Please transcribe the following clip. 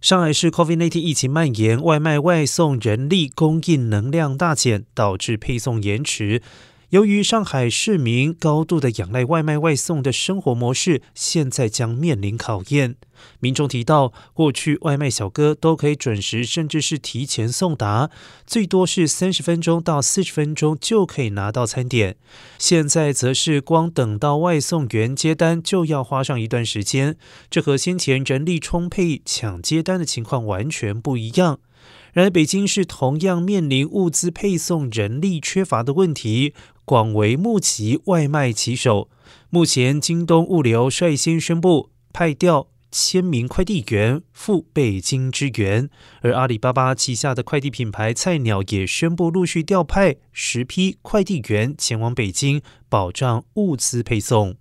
上海市 COVID-19 疫情蔓延，外卖外送人力供应能量大减，导致配送延迟。由于上海市民高度的仰赖外卖外送的生活模式，现在将面临考验。民众提到，过去外卖小哥都可以准时，甚至是提前送达，最多是三十分钟到四十分钟就可以拿到餐点。现在则是光等到外送员接单就要花上一段时间，这和先前人力充沛抢接单的情况完全不一样。然而，北京市同样面临物资配送人力缺乏的问题，广为募集外卖骑手。目前，京东物流率先宣布派调千名快递员赴北京支援，而阿里巴巴旗下的快递品牌菜鸟也宣布陆续调派十批快递员前往北京，保障物资配送。